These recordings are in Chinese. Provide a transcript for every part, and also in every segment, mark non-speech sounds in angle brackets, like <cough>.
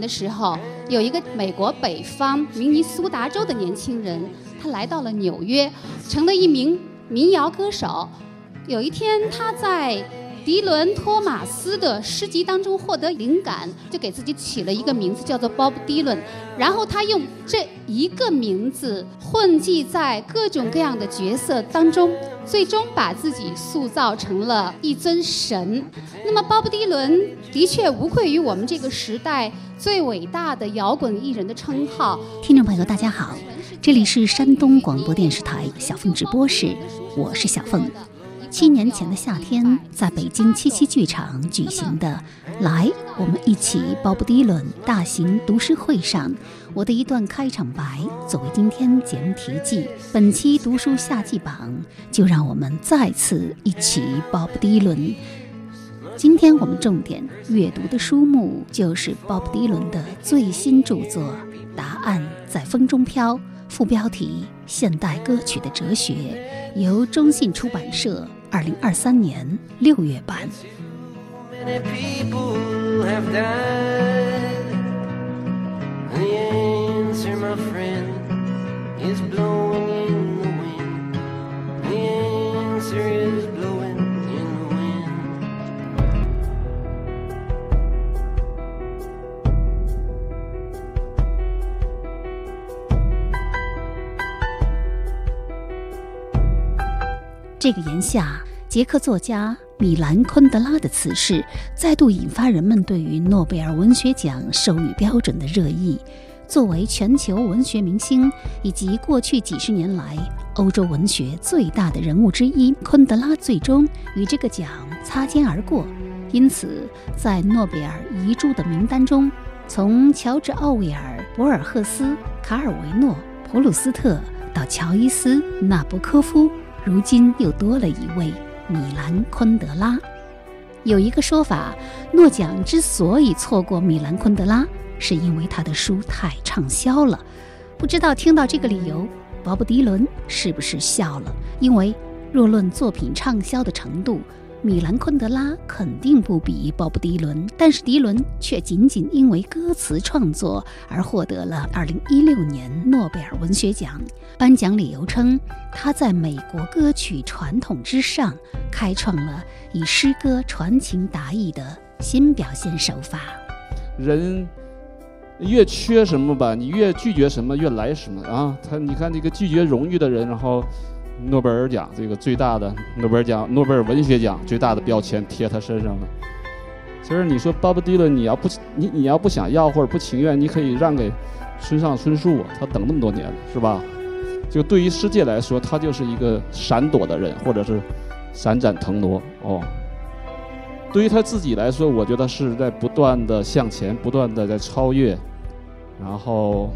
的时候，有一个美国北方明尼苏达州的年轻人，他来到了纽约，成了一名民谣歌手。有一天，他在迪伦·托马斯的诗集当中获得灵感，就给自己起了一个名字，叫做 Bob Dylan。然后他用这一个名字混迹在各种各样的角色当中，最终把自己塑造成了一尊神。那么，鲍勃·迪伦的确无愧于我们这个时代最伟大的摇滚艺人的称号。听众朋友，大家好，这里是山东广播电视台小凤直播室，我是小凤。七年前的夏天，在北京七七剧场举行的“来，我们一起鲍勃迪伦”大型读诗会上，我的一段开场白作为今天节目题记。本期读书夏季榜，就让我们再次一起鲍勃迪伦。今天我们重点阅读的书目就是鲍勃迪伦的最新著作《答案在风中飘》，副标题《现代歌曲的哲学》，由中信出版社二零二三年六月版。这个炎夏捷克作家米兰昆德拉的辞世，再度引发人们对于诺贝尔文学奖授予标准的热议。作为全球文学明星以及过去几十年来欧洲文学最大的人物之一，昆德拉最终与这个奖擦肩而过。因此，在诺贝尔遗珠的名单中，从乔治·奥威尔、博尔赫斯、卡尔维诺、普鲁斯特到乔伊斯、纳博科夫，如今又多了一位米兰·昆德拉。有一个说法，诺奖之所以错过米兰·昆德拉，是因为他的书太畅销了。不知道听到这个理由，鲍勃·迪伦是不是笑了？因为若论作品畅销的程度，米兰·昆德拉肯定不比鲍勃·迪伦，但是迪伦却仅仅因为歌词创作而获得了2016年诺贝尔文学奖。颁奖理由称，他在美国歌曲传统之上，开创了以诗歌传情达意的新表现手法。人越缺什么吧，你越拒绝什么，越来什么啊！他你看这个拒绝荣誉的人，然后诺贝尔奖这个最大的诺贝尔奖、诺贝尔文学奖最大的标签贴他身上了。其实你说巴布迪伦，你要不你你要不想要或者不情愿，你可以让给村上春树，他等那么多年了，是吧？就对于世界来说，他就是一个闪躲的人，或者是闪展腾挪哦。对于他自己来说，我觉得是在不断的向前，不断的在超越，然后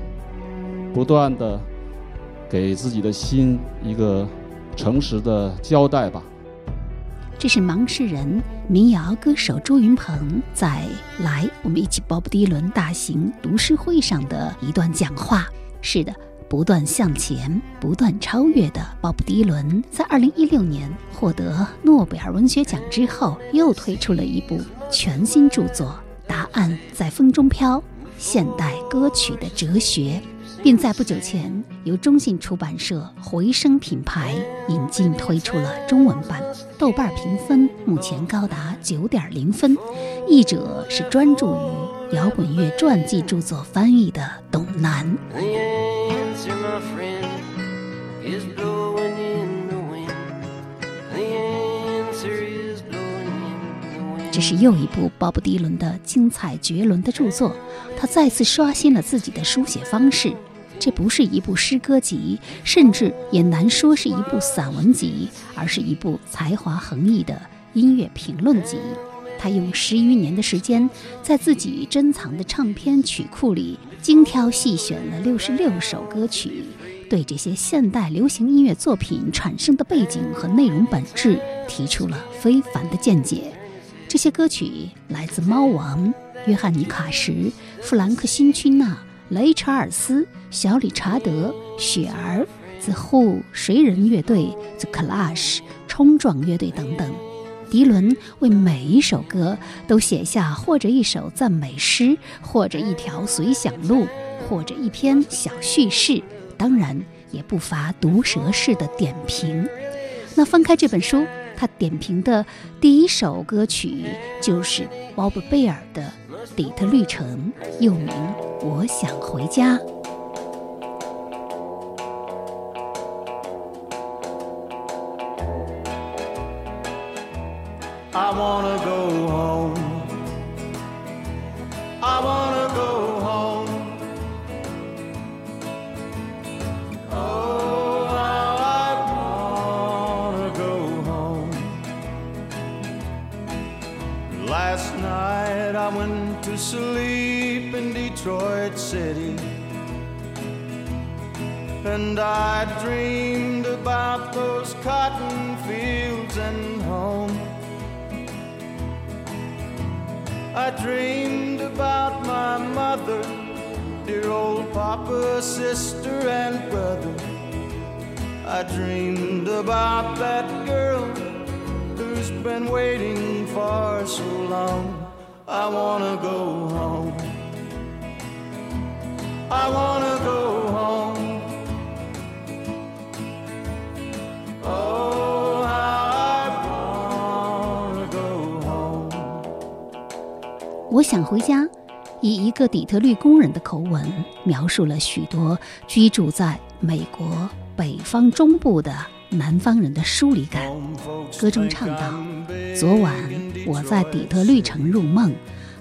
不断的给自己的心一个诚实的交代吧。这是盲诗人、民谣歌手朱云鹏在“来，我们一起鲍勃迪伦”大型读诗会上的一段讲话。是的，不断向前、不断超越的鲍勃迪伦，在2016年获得诺贝尔文学奖之后，又推出了一部全新著作《答案在风中飘：现代歌曲的哲学》。并在不久前由中信出版社回声品牌引进推出了中文版，豆瓣评分目前高达九点零分。译者是专注于摇滚乐传记著作翻译的董楠。这是又一部鲍勃迪伦的精彩绝伦的著作，他再次刷新了自己的书写方式。这不是一部诗歌集，甚至也难说是一部散文集，而是一部才华横溢的音乐评论集。他用十余年的时间，在自己珍藏的唱片曲库里精挑细选了六十六首歌曲，对这些现代流行音乐作品产生的背景和内容本质提出了非凡的见解。这些歌曲来自猫王、约翰尼·卡什、弗兰克·辛区纳、雷查尔斯、小理查德、雪儿、The Who、谁人乐队、The Clash、冲撞乐队等等。迪伦为每一首歌都写下或者一首赞美诗，或者一条随想录，或者一篇小叙事，当然也不乏毒舌式的点评。那翻开这本书，他点评的第一首歌曲就是 Bob 贝尔的《底特律城》，又名《我想回家》。I wanna go City. And I dreamed about those cotton fields and home. I dreamed about my mother, dear old papa, sister, and brother. I dreamed about that girl who's been waiting for so long. I wanna go I wanna go home. Oh, I wanna go home. 我想回家，以一个底特律工人的口吻描述了许多居住在美国北方中部的南方人的疏离感。歌中唱道：“昨晚我在底特律城入梦，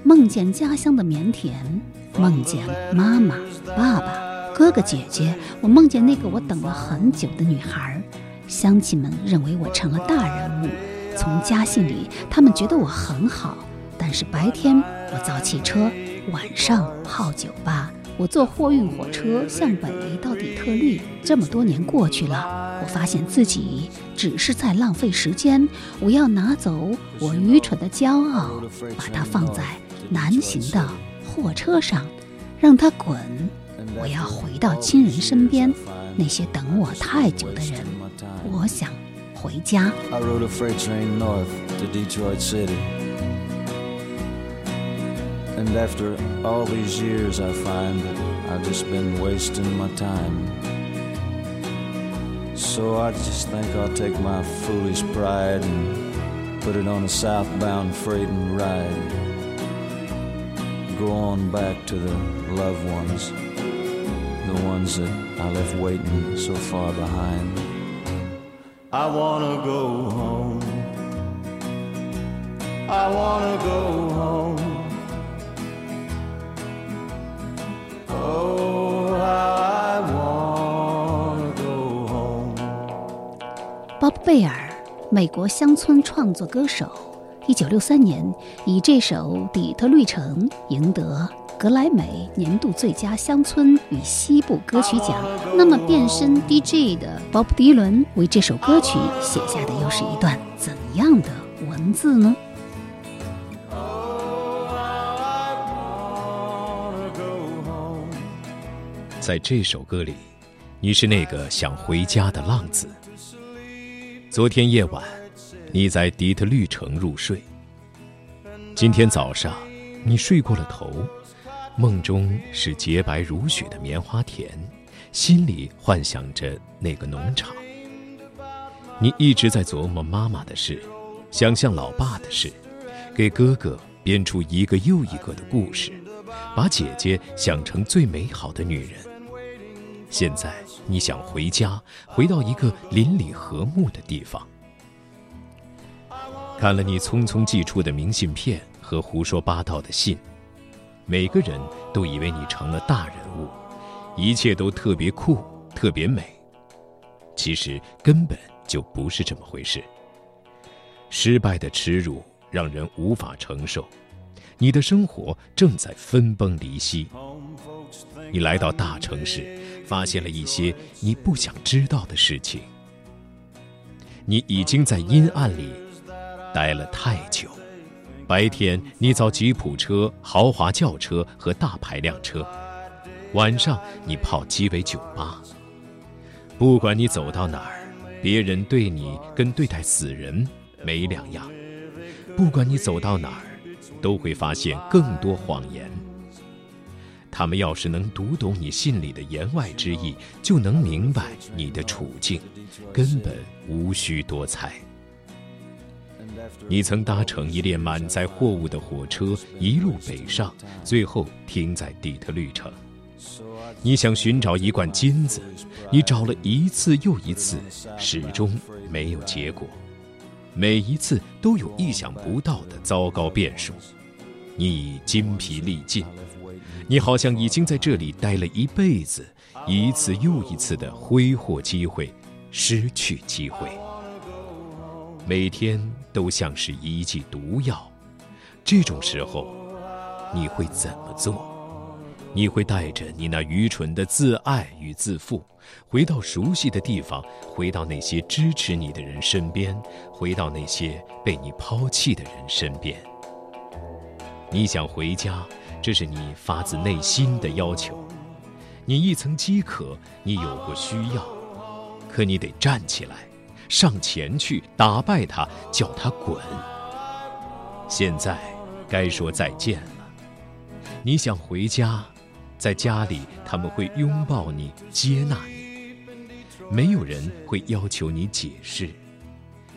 梦见家乡的棉田，梦见妈妈、爸爸、哥哥、姐姐，我梦见那个我等了很久的女孩。乡亲们认为我成了大人物，从家信里他们觉得我很好。”但是白天我造汽车，晚上泡酒吧。我坐货运火车向北到底特律，这么多年过去了，我发现自己只是在浪费时间。我要拿走我愚蠢的骄傲，把它放在南行的货车上，让它滚。我要回到亲人身边，那些等我太久的人。我想回家。I rode a freight train north to Detroit City. And after all these years, I find that I've just been wasting my time. So I just think I'll take my foolish pride and put it on a southbound freight and ride. Go on back to the loved ones, the ones that I left waiting so far behind. I wanna go home. I wanna go home. Oh, how I wanna go home. 鲍勃·贝尔，美国乡村创作歌手， 一九六三年以这首《底特律城》赢得格莱美年度最佳乡村与西部歌曲奖。那么，变身 DJ 的鲍勃·迪伦为这首歌曲写下的又是一段怎样的文字呢？Oh. 在这首歌里，你是那个想回家的浪子。昨天夜晚，你在底特律城入睡。今天早上，你睡过了头，梦中是洁白如雪的棉花田，心里幻想着那个农场。你一直在琢磨妈妈的事，想象老爸的事，给哥哥编出一个又一个的故事，把姐姐想成最美好的女人。现在你想回家，回到一个邻里和睦的地方。看了你匆匆寄出的明信片和胡说八道的信，每个人都以为你成了大人物，一切都特别酷、特别美。其实根本就不是这么回事。失败的耻辱让人无法承受，你的生活正在分崩离析。你来到大城市，发现了一些你不想知道的事情。你已经在阴暗里待了太久。白天你造吉普车、豪华轿车和大排量车，晚上你泡鸡尾酒吧。不管你走到哪儿，别人对你跟对待死人没两样。不管你走到哪儿，都会发现更多谎言。他们要是能读懂你信里的言外之意，就能明白你的处境，根本无需多猜。你曾搭乘一列满载货物的火车，一路北上，最后停在底特律城。你想寻找一罐金子，你找了一次又一次，始终没有结果。每一次都有意想不到的糟糕变数，你已筋疲力尽。你好像已经在这里待了一辈子，一次又一次的挥霍机会，失去机会。每天都像是一剂毒药。这种时候，你会怎么做？你会带着你那愚蠢的自爱与自负，回到熟悉的地方，回到那些支持你的人身边，回到那些被你抛弃的人身边。你想回家。这是你发自内心的要求，你一曾饥渴，你有过需要，可你得站起来，上前去打败他，叫他滚。现在该说再见了。你想回家，在家里他们会拥抱你，接纳你，没有人会要求你解释，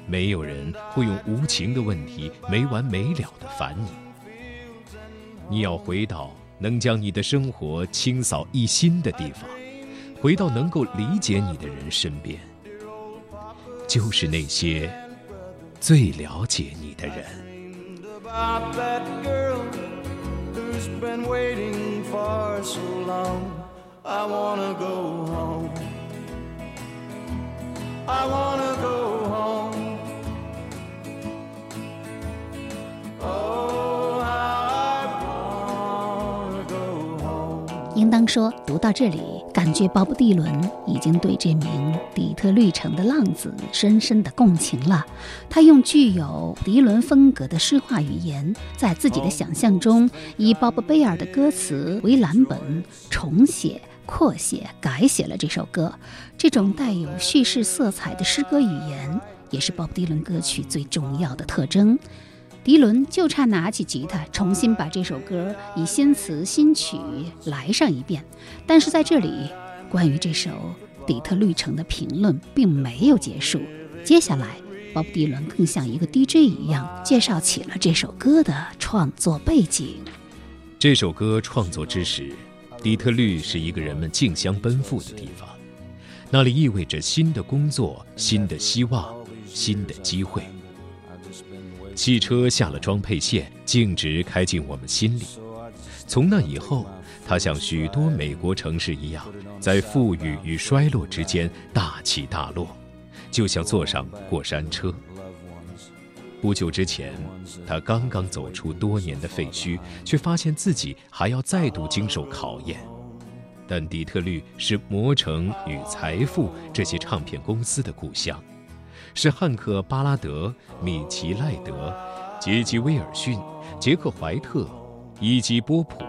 没有人会用无情的问题没完没了的烦你。你要回到能将你的生活清扫一新的地方，回到能够理解你的人身边，就是那些最了解你的人。应当说，读到这里，感觉鲍勃迪伦已经对这名底特律城的浪子深深的共情了。他用具有迪伦风格的诗化语言，在自己的想象中，以鲍勃贝尔的歌词为蓝本，重写、扩写、改写了这首歌。这种带有叙事色彩的诗歌语言，也是鲍勃迪伦歌曲最重要的特征。迪伦就差拿起吉他，重新把这首歌以新词新曲来上一遍。但是在这里，关于这首《底特律城》的评论并没有结束。接下来，鲍勃迪伦更像一个 DJ 一样，介绍起了这首歌的创作背景。这首歌创作之时，底特律是一个人们竞相奔赴的地方，那里意味着新的工作、新的希望、新的机会。汽车下了装配线，径直开进我们心里。从那以后，它像许多美国城市一样，在富裕与衰落之间大起大落，就像坐上过山车。不久之前，他刚刚走出多年的废墟，却发现自己还要再度经受考验。但底特律是魔城与财富这些唱片公司的故乡。是汉克·巴拉德、米奇·赖德、杰基·威尔逊、杰克·怀特、伊基·波普，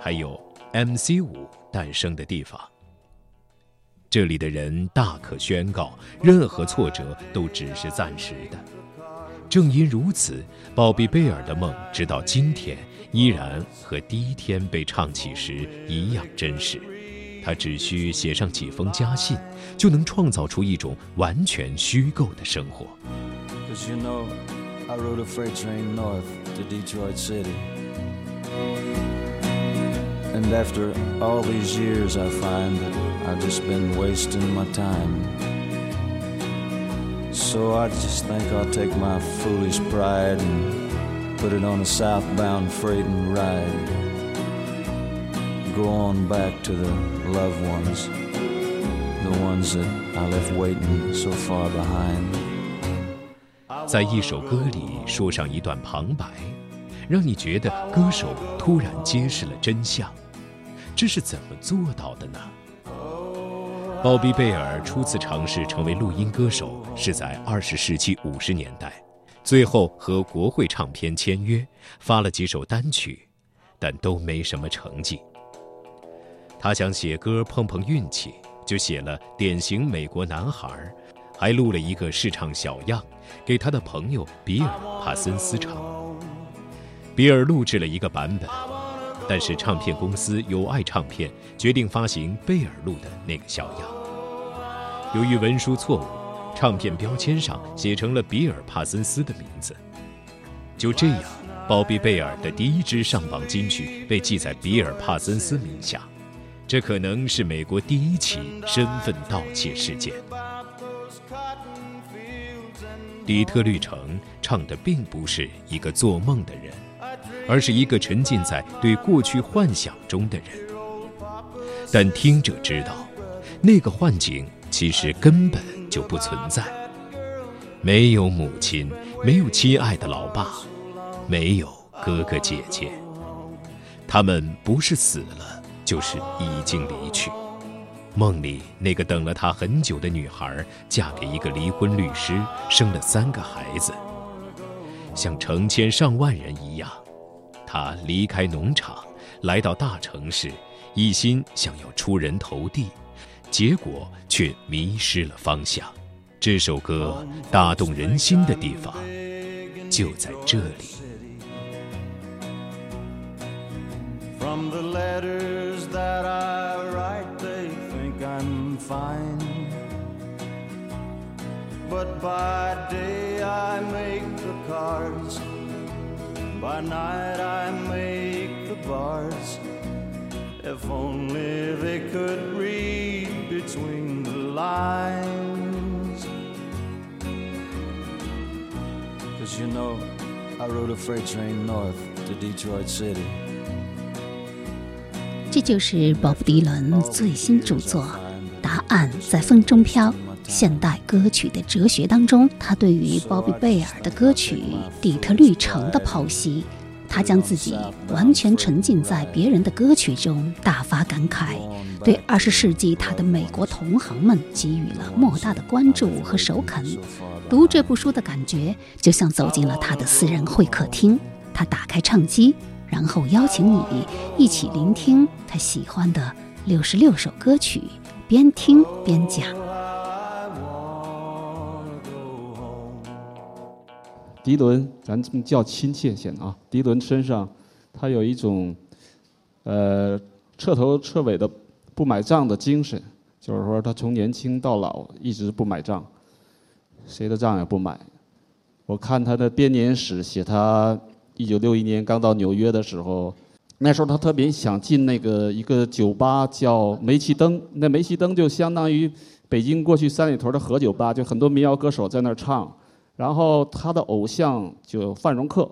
还有 MC 五诞生的地方。这里的人大可宣告，任何挫折都只是暂时的。正因如此，鲍比·贝尔的梦直到今天依然和第一天被唱起时一样真实。他只需写上几封家信，就能创造出一种完全虚构的生活。Cause you know, I rode a freight train north to Detroit City. And after all these years, I find that I've just been wasting my time. So I just think I'll take my foolish pride and put it on a southbound freight and ride Go on back to the loved ones, the ones that I left waiting so far behind. 在一首歌里说上一段旁白，让你觉得歌手突然揭示了真相。这是怎么做到的呢？鲍比·贝尔初次尝试成为录音歌手是在二十世纪五十年代，最后和国会唱片签约，发了几首单曲，但都没什么成绩。他想写歌碰碰运气，就写了《典型美国男孩》，还录了一个试唱小样，给他的朋友比尔·帕森斯唱。比尔录制了一个版本。但是唱片公司友爱唱片决定发行贝尔录的那个小样。由于文书错误，唱片标签上写成了比尔·帕森斯的名字。就这样，鲍比·贝尔的第一支上榜金曲被记在比尔·帕森斯名下。这可能是美国第一起身份盗窃事件。底特律城唱的并不是一个做梦的人。而是一个沉浸在对过去幻想中的人，但听者知道，那个幻境其实根本就不存在。没有母亲，没有亲爱的老爸，没有哥哥姐姐，他们不是死了，就是已经离去。梦里那个等了他很久的女孩，嫁给一个离婚律师，生了三个孩子，像成千上万人一样。他离开农场，来到大城市，一心想要出人头地，结果却迷失了方向。这首歌打动人心的地方就在这里。By day I make the cards By night I make the bars. If only they could read between the lines. Cause you know, I rode a freight train north to Detroit City. 这就是鲍勃迪伦最新著作《答案在风中飘》。现代歌曲的哲学当中，他对于鲍比·贝尔的歌曲《底特律城》的剖析，他将自己完全沉浸在别人的歌曲中，大发感慨，对二十世纪他的美国同行们给予了莫大的关注和首肯。读这部书的感觉，就像走进了他的私人会客厅，他打开唱机，然后邀请你一起聆听他喜欢的六十六首歌曲，边听边讲。迪伦，咱这么叫亲切些啊。迪伦身上，他有一种，呃，彻头彻尾的不买账的精神，就是说他从年轻到老一直不买账，谁的账也不买。我看他的编年史，写他一九六一年刚到纽约的时候，那时候他特别想进那个一个酒吧叫煤气灯，那煤气灯就相当于北京过去三里屯的河酒吧，就很多民谣歌手在那儿唱。然后他的偶像就范荣克，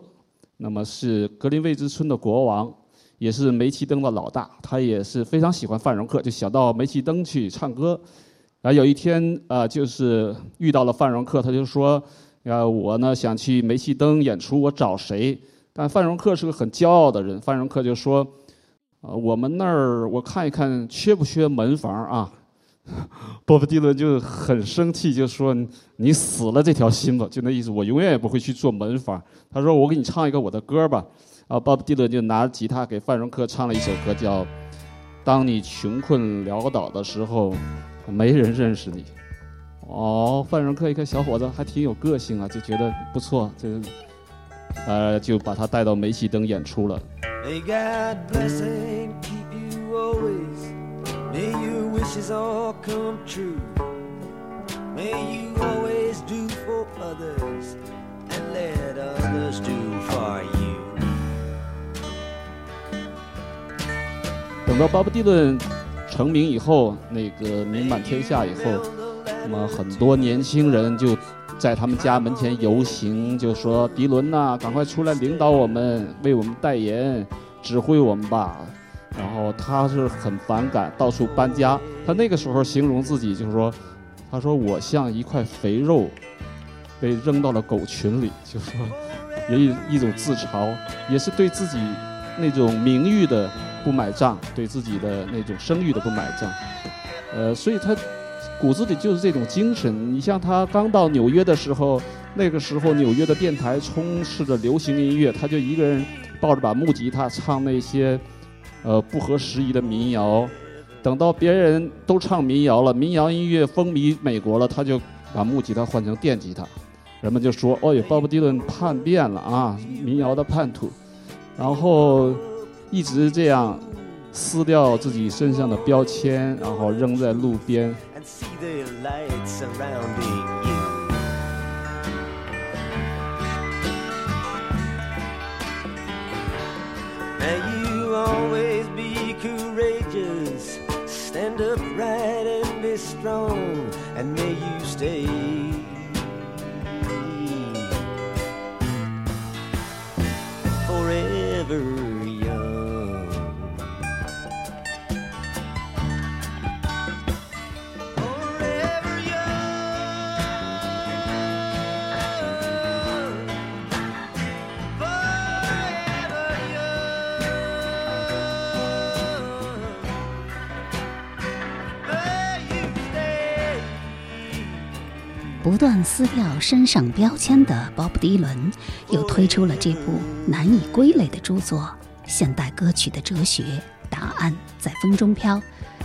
那么是格林威治村的国王，也是煤气灯的老大。他也是非常喜欢范荣克，就想到煤气灯去唱歌。然后有一天啊，就是遇到了范荣克，他就说：“啊，我呢想去煤气灯演出，我找谁？”但范荣克是个很骄傲的人，范荣克就说：“啊，我们那儿我看一看，缺不缺门房啊？” <laughs> 波弗迪伦就很生气，就说：“你死了这条心吧！”就那意思，我永远也不会去做门房。他说：“我给你唱一个我的歌吧。”啊，鲍勃迪伦就拿吉他给范荣克唱了一首歌，叫《当你穷困潦倒的时候，没人认识你》。哦，范荣克一看小伙子还挺有个性啊，就觉得不错，就呃就把他带到煤气灯演出了。等到巴布迪伦成名以后，那个名满天下以后，那么很多年轻人就在他们家门前游行，就说：“迪伦呐，赶快出来领导我们，为我们代言，指挥我们吧。”然后他是很反感，到处搬家。他那个时候形容自己就是说：“他说我像一块肥肉，被扔到了狗群里，就说也一一种自嘲，也是对自己那种名誉的不买账，对自己的那种声誉的不买账。呃，所以他骨子里就是这种精神。你像他刚到纽约的时候，那个时候纽约的电台充斥着流行音乐，他就一个人抱着把木吉他唱那些呃不合时宜的民谣。等到别人都唱民谣了，民谣音乐风靡美国了，他就把木吉他换成电吉他。人们就说：“哦，鲍勃迪伦叛变了啊，民谣的叛徒。”然后一直这样撕掉自己身上的标签，然后扔在路边。The light surrounding you. May you always be courageous, stand upright and be strong, and may you stay. Forever 不断撕掉身上标签的鲍勃迪伦，又推出了这部难以归类的著作《现代歌曲的哲学：答案在风中飘》。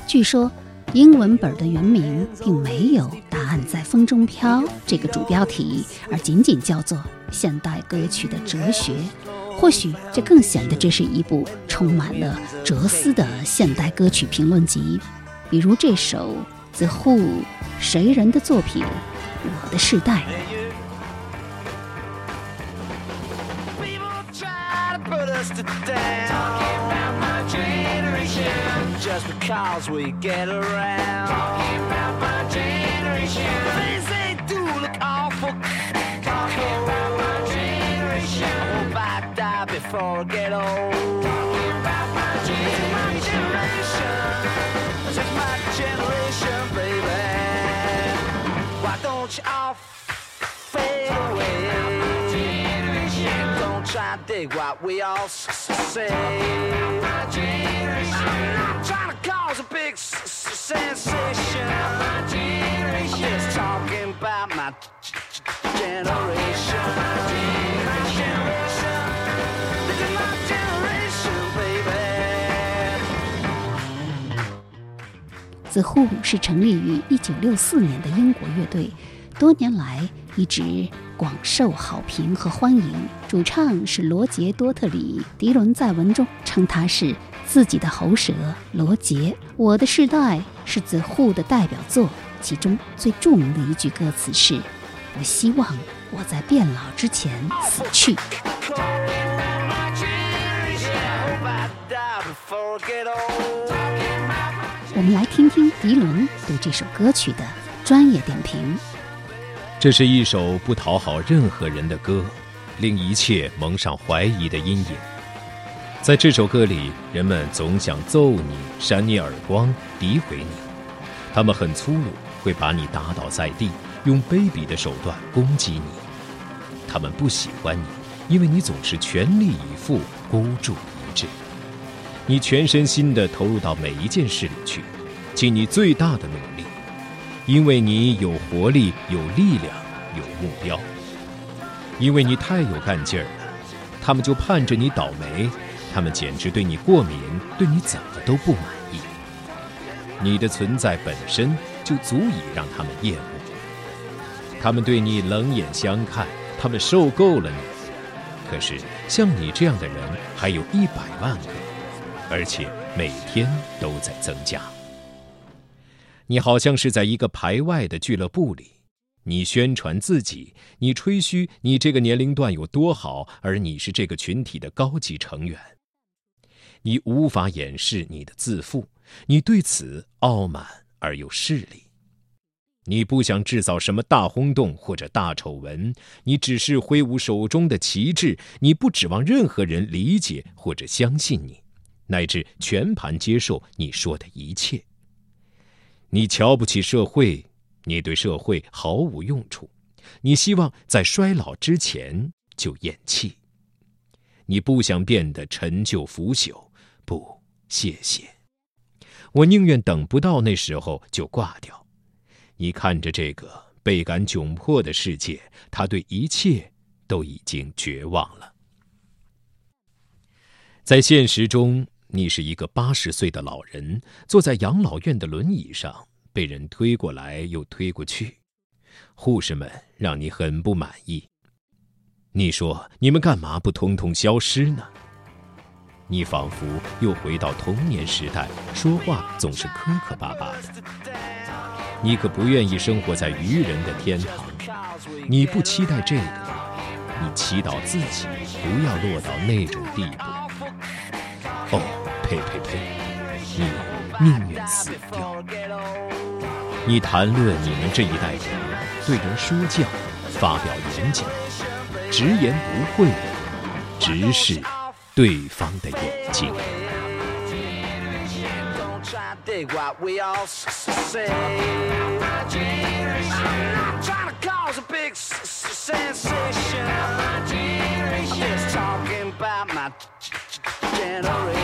据说，英文本的原名并没有“答案在风中飘”这个主标题，而仅仅叫做《现代歌曲的哲学》。或许这更显得这是一部充满了哲思的现代歌曲评论集，比如这首 The Who 谁人的作品《我的世代》。People try to put Why don't you all fade away? Don't try to dig what we all s- s- say. I'm not trying to cause a big s- s- sensation. I'm just talking about my generation. My generation. My generation, baby. The Who 是成立于1964年的英国乐队，多年来一直广受好评和欢迎。主唱是罗杰·多特里，迪伦在文中称他是自己的喉舌罗杰。我的世代是 The Who 的代表作，其中最著名的一句歌词是：“我希望我在变老之前死去。” Before I get old. 我们来听听迪伦对这首歌曲的专业点评。这是一首不讨好任何人的歌，令一切蒙上怀疑的阴影。在这首歌里，人们总想揍你、扇你耳光、诋毁你，他们很粗鲁，会把你打倒在地，用卑鄙的手段攻击你。他们不喜欢你，因为你总是全力以赴、孤注一掷。你全身心地投入到每一件事里去，尽你最大的努力，因为你有活力、有力量、有目标。因为你太有干劲儿了，他们就盼着你倒霉，他们简直对你过敏，对你怎么都不满意。你的存在本身就足以让他们厌恶。他们对你冷眼相看，他们受够了你。可是像你这样的人还有一百万个，而且每天都在增加。你好像是在一个排外的俱乐部里，你宣传自己，你吹嘘你这个年龄段有多好，而你是这个群体的高级成员。你无法掩饰你的自负，你对此傲慢而又势利。你不想制造什么大轰动或者大丑闻，你只是挥舞手中的旗帜，你不指望任何人理解或者相信你，乃至全盘接受你说的一切。你瞧不起社会，你对社会毫无用处，你希望在衰老之前就咽气。你不想变得陈旧腐朽，不，谢谢。我宁愿等不到那时候就挂掉。你看着这个倍感窘迫的世界，他对一切都已经绝望了。在现实中，你是一个八十岁的老人，坐在养老院的轮椅上，被人推过来又推过去。护士们让你很不满意。你说：“你们干嘛不通通消失呢？”你仿佛又回到童年时代，说话总是磕磕巴巴的。你可不愿意生活在愚人的天堂。你不期待这个，你祈祷自己不要落到那种地步。哦，呸呸呸！你宁愿死掉。你谈论你们这一代人。对人说教，发表演讲，直言不讳，直视对方的眼睛。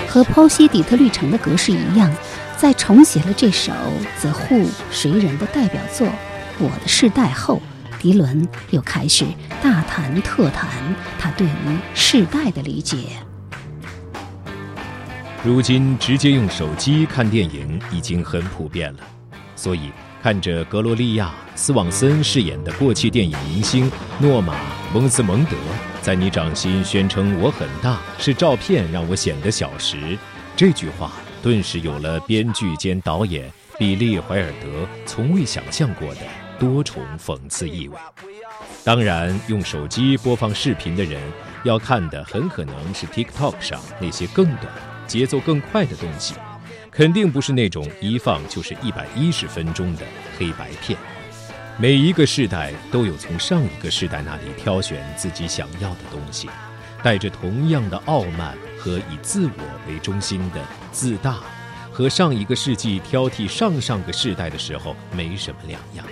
和剖析底特律城的格式一样，在重写了这首《The Who》谁人的代表作。我的世代后，迪伦又开始大谈特谈他对于世代的理解。如今直接用手机看电影已经很普遍了，所以看着格罗利亚·斯旺森饰演的过气电影明星诺玛·蒙斯蒙德在你掌心宣称“我很大”，是照片让我显得小时，这句话顿时有了编剧兼导演比利·怀尔德从未想象过的。多重讽刺意味。当然，用手机播放视频的人要看的很可能是 TikTok 上那些更短、节奏更快的东西，肯定不是那种一放就是一百一十分钟的黑白片。每一个世代都有从上一个世代那里挑选自己想要的东西，带着同样的傲慢和以自我为中心的自大，和上一个世纪挑剔上上个世代的时候没什么两样。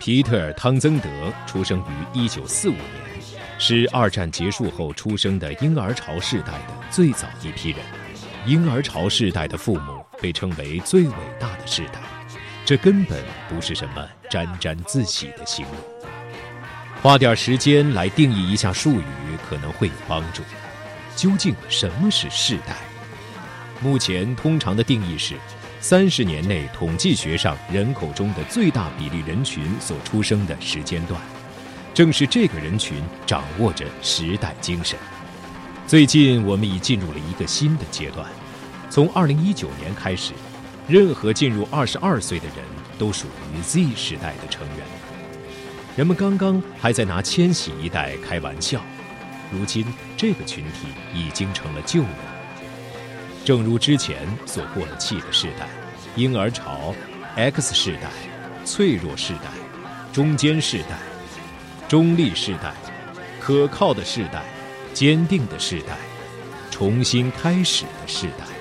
皮特·汤增德出生于1945年，是二战结束后出生的婴儿潮世代的最早一批人。婴儿潮世代的父母被称为最伟大的世代，这根本不是什么沾沾自喜的形容。花点时间来定义一下术语可能会有帮助。究竟什么是世代？目前通常的定义是。三十年内，统计学上人口中的最大比例人群所出生的时间段，正是这个人群掌握着时代精神。最近，我们已进入了一个新的阶段。从二零一九年开始，任何进入二十二岁的人都属于 Z 时代的成员。人们刚刚还在拿千禧一代开玩笑，如今这个群体已经成了旧人。正如之前所过了气的世代，婴儿潮、X 世代、脆弱世代、中间世代、中立世代、可靠的世代、坚定的世代、重新开始的世代。